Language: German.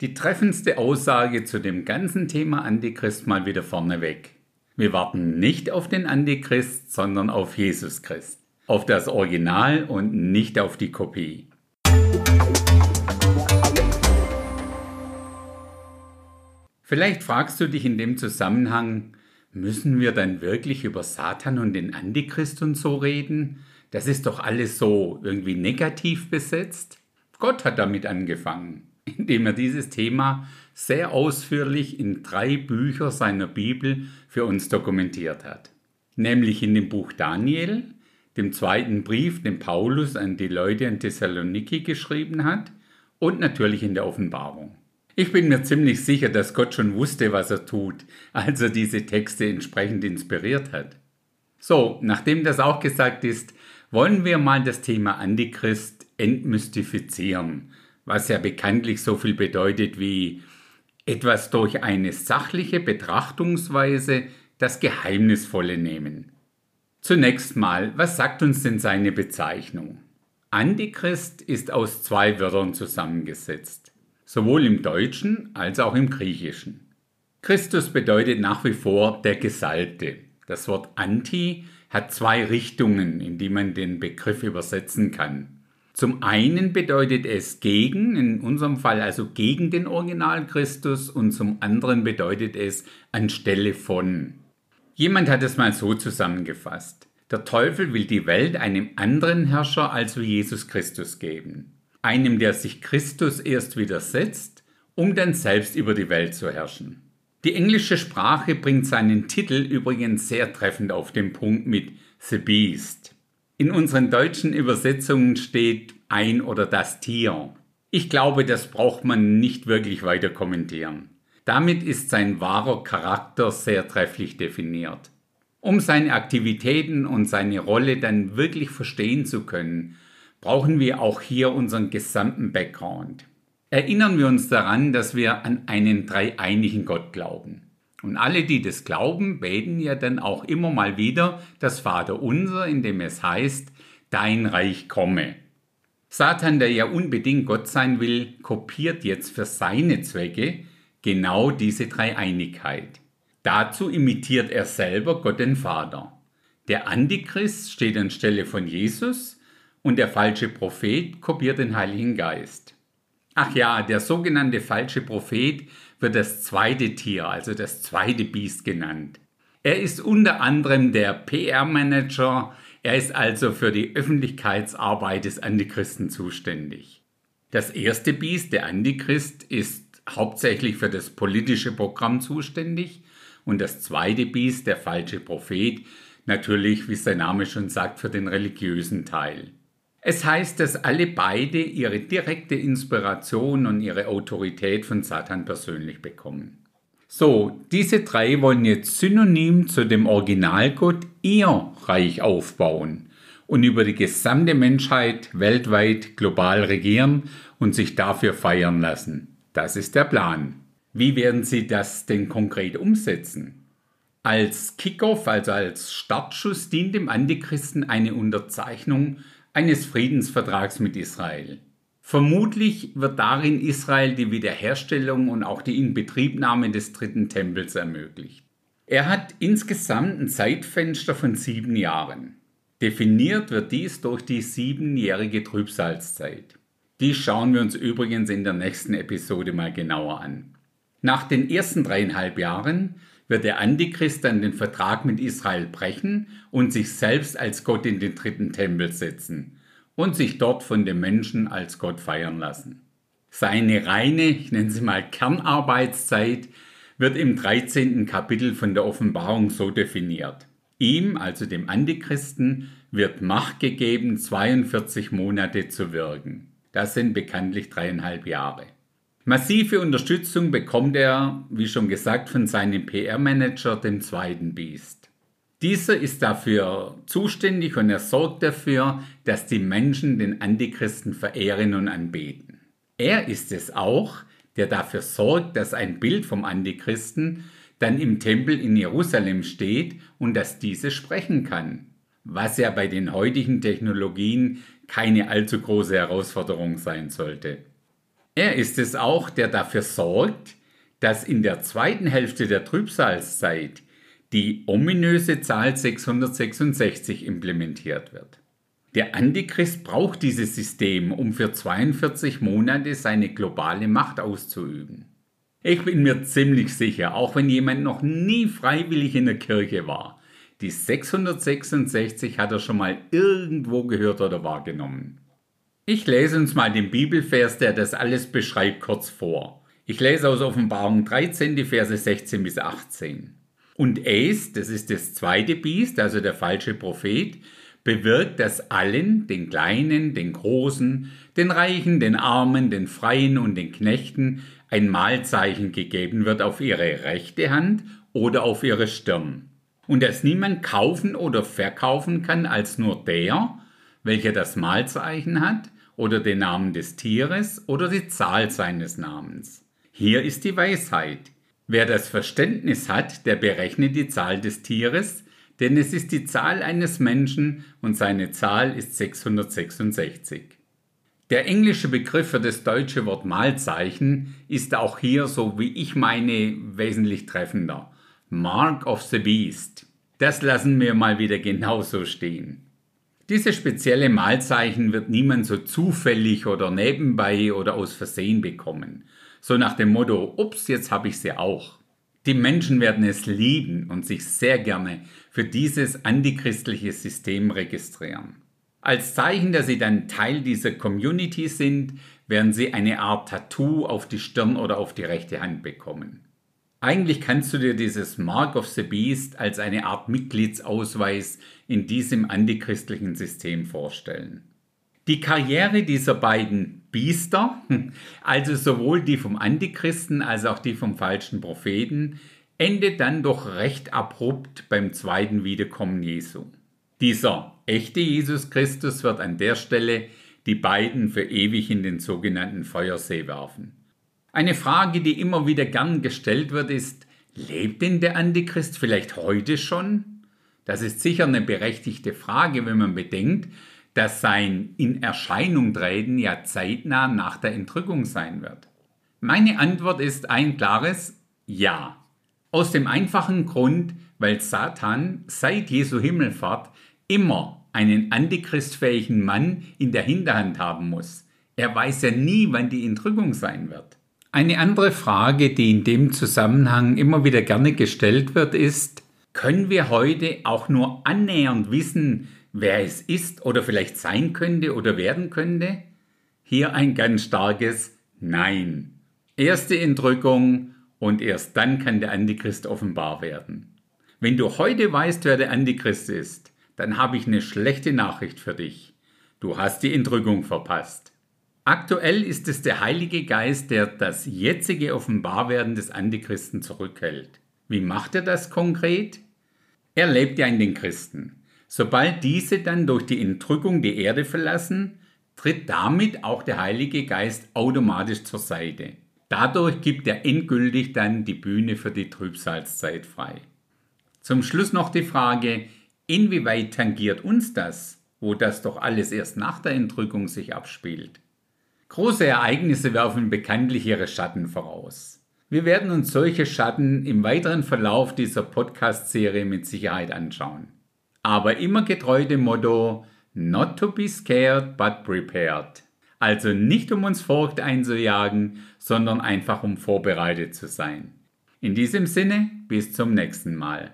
Die treffendste Aussage zu dem ganzen Thema Antichrist mal wieder vorneweg. Wir warten nicht auf den Antichrist, sondern auf Jesus Christ. Auf das Original und nicht auf die Kopie. Vielleicht fragst du dich in dem Zusammenhang, müssen wir dann wirklich über Satan und den Antichrist und so reden? Das ist doch alles so irgendwie negativ besetzt. Gott hat damit angefangen indem er dieses Thema sehr ausführlich in drei Bücher seiner Bibel für uns dokumentiert hat. Nämlich in dem Buch Daniel, dem zweiten Brief, den Paulus an die Leute in Thessaloniki geschrieben hat, und natürlich in der Offenbarung. Ich bin mir ziemlich sicher, dass Gott schon wusste, was er tut, als er diese Texte entsprechend inspiriert hat. So, nachdem das auch gesagt ist, wollen wir mal das Thema Antichrist entmystifizieren was ja bekanntlich so viel bedeutet wie etwas durch eine sachliche Betrachtungsweise das Geheimnisvolle nehmen. Zunächst mal, was sagt uns denn seine Bezeichnung? Antichrist ist aus zwei Wörtern zusammengesetzt, sowohl im Deutschen als auch im Griechischen. Christus bedeutet nach wie vor der Gesalbte. Das Wort Anti hat zwei Richtungen, in die man den Begriff übersetzen kann. Zum einen bedeutet es gegen, in unserem Fall also gegen den Original Christus und zum anderen bedeutet es anstelle von. Jemand hat es mal so zusammengefasst. Der Teufel will die Welt einem anderen Herrscher als Jesus Christus geben. Einem, der sich Christus erst widersetzt, um dann selbst über die Welt zu herrschen. Die englische Sprache bringt seinen Titel übrigens sehr treffend auf den Punkt mit The Beast. In unseren deutschen Übersetzungen steht ein oder das Tier. Ich glaube, das braucht man nicht wirklich weiter kommentieren. Damit ist sein wahrer Charakter sehr trefflich definiert. Um seine Aktivitäten und seine Rolle dann wirklich verstehen zu können, brauchen wir auch hier unseren gesamten Background. Erinnern wir uns daran, dass wir an einen dreieinigen Gott glauben. Und alle, die das glauben, beten ja dann auch immer mal wieder das Vaterunser, in dem es heißt, dein Reich komme. Satan, der ja unbedingt Gott sein will, kopiert jetzt für seine Zwecke genau diese Dreieinigkeit. Dazu imitiert er selber Gott den Vater. Der Antichrist steht anstelle von Jesus und der falsche Prophet kopiert den Heiligen Geist. Ach ja, der sogenannte falsche Prophet wird das zweite Tier, also das zweite Biest genannt. Er ist unter anderem der PR-Manager, er ist also für die Öffentlichkeitsarbeit des Antichristen zuständig. Das erste Biest, der Antichrist, ist hauptsächlich für das politische Programm zuständig und das zweite Biest, der falsche Prophet, natürlich, wie sein Name schon sagt, für den religiösen Teil. Es heißt, dass alle beide ihre direkte Inspiration und ihre Autorität von Satan persönlich bekommen. So, diese drei wollen jetzt synonym zu dem Originalgott ihr Reich aufbauen und über die gesamte Menschheit weltweit global regieren und sich dafür feiern lassen. Das ist der Plan. Wie werden sie das denn konkret umsetzen? Als Kickoff, also als Startschuss, dient dem Antichristen eine Unterzeichnung eines Friedensvertrags mit Israel. Vermutlich wird darin Israel die Wiederherstellung und auch die Inbetriebnahme des dritten Tempels ermöglicht. Er hat insgesamt ein Zeitfenster von sieben Jahren. Definiert wird dies durch die siebenjährige Trübsalzeit. Dies schauen wir uns übrigens in der nächsten Episode mal genauer an. Nach den ersten dreieinhalb Jahren wird der Antichrist dann den Vertrag mit Israel brechen und sich selbst als Gott in den dritten Tempel setzen und sich dort von den Menschen als Gott feiern lassen. Seine reine, ich nenne sie mal Kernarbeitszeit, wird im 13. Kapitel von der Offenbarung so definiert. Ihm, also dem Antichristen, wird Macht gegeben, 42 Monate zu wirken. Das sind bekanntlich dreieinhalb Jahre. Massive Unterstützung bekommt er, wie schon gesagt, von seinem PR-Manager, dem zweiten Biest. Dieser ist dafür zuständig und er sorgt dafür, dass die Menschen den Antichristen verehren und anbeten. Er ist es auch, der dafür sorgt, dass ein Bild vom Antichristen dann im Tempel in Jerusalem steht und dass diese sprechen kann. Was ja bei den heutigen Technologien keine allzu große Herausforderung sein sollte. Er ist es auch, der dafür sorgt, dass in der zweiten Hälfte der Trübsalzeit die ominöse Zahl 666 implementiert wird. Der Antichrist braucht dieses System, um für 42 Monate seine globale Macht auszuüben. Ich bin mir ziemlich sicher, auch wenn jemand noch nie freiwillig in der Kirche war, die 666 hat er schon mal irgendwo gehört oder wahrgenommen. Ich lese uns mal den Bibelvers, der das alles beschreibt, kurz vor. Ich lese aus Offenbarung 13, die Verse 16 bis 18. Und Ace, das ist das zweite Biest, also der falsche Prophet, bewirkt, dass allen, den Kleinen, den Großen, den Reichen, den Armen, den Freien und den Knechten, ein Mahlzeichen gegeben wird auf ihre rechte Hand oder auf ihre Stirn und dass niemand kaufen oder verkaufen kann als nur der, welcher das Malzeichen hat oder den Namen des Tieres oder die Zahl seines Namens. Hier ist die Weisheit. Wer das Verständnis hat, der berechnet die Zahl des Tieres, denn es ist die Zahl eines Menschen und seine Zahl ist 666. Der englische Begriff für das deutsche Wort Malzeichen ist auch hier, so wie ich meine, wesentlich treffender. Mark of the Beast. Das lassen wir mal wieder genauso stehen. Diese spezielle Malzeichen wird niemand so zufällig oder nebenbei oder aus Versehen bekommen. So nach dem Motto, ups, jetzt habe ich sie auch. Die Menschen werden es lieben und sich sehr gerne für dieses antichristliche System registrieren. Als Zeichen, dass sie dann Teil dieser Community sind, werden sie eine Art Tattoo auf die Stirn oder auf die rechte Hand bekommen. Eigentlich kannst du dir dieses Mark of the Beast als eine Art Mitgliedsausweis in diesem antichristlichen System vorstellen. Die Karriere dieser beiden Biester, also sowohl die vom Antichristen als auch die vom falschen Propheten, endet dann doch recht abrupt beim zweiten Wiederkommen Jesu. Dieser echte Jesus Christus wird an der Stelle die beiden für ewig in den sogenannten Feuersee werfen. Eine Frage, die immer wieder gern gestellt wird, ist, lebt denn der Antichrist vielleicht heute schon? Das ist sicher eine berechtigte Frage, wenn man bedenkt, dass sein in Erscheinung treten ja zeitnah nach der Entrückung sein wird. Meine Antwort ist ein klares Ja. Aus dem einfachen Grund, weil Satan seit Jesu Himmelfahrt immer einen antichristfähigen Mann in der Hinterhand haben muss. Er weiß ja nie, wann die Entrückung sein wird. Eine andere Frage, die in dem Zusammenhang immer wieder gerne gestellt wird, ist, können wir heute auch nur annähernd wissen, wer es ist oder vielleicht sein könnte oder werden könnte? Hier ein ganz starkes Nein. Erste Entrückung und erst dann kann der Antichrist offenbar werden. Wenn du heute weißt, wer der Antichrist ist, dann habe ich eine schlechte Nachricht für dich. Du hast die Entrückung verpasst. Aktuell ist es der Heilige Geist, der das jetzige Offenbarwerden des Antichristen zurückhält. Wie macht er das konkret? Er lebt ja in den Christen. Sobald diese dann durch die Entrückung die Erde verlassen, tritt damit auch der Heilige Geist automatisch zur Seite. Dadurch gibt er endgültig dann die Bühne für die Trübsalzeit frei. Zum Schluss noch die Frage, inwieweit tangiert uns das, wo das doch alles erst nach der Entrückung sich abspielt? Große Ereignisse werfen bekanntlich ihre Schatten voraus. Wir werden uns solche Schatten im weiteren Verlauf dieser Podcast-Serie mit Sicherheit anschauen. Aber immer getreu dem Motto Not to be scared, but prepared. Also nicht um uns Furcht einzujagen, sondern einfach um vorbereitet zu sein. In diesem Sinne, bis zum nächsten Mal.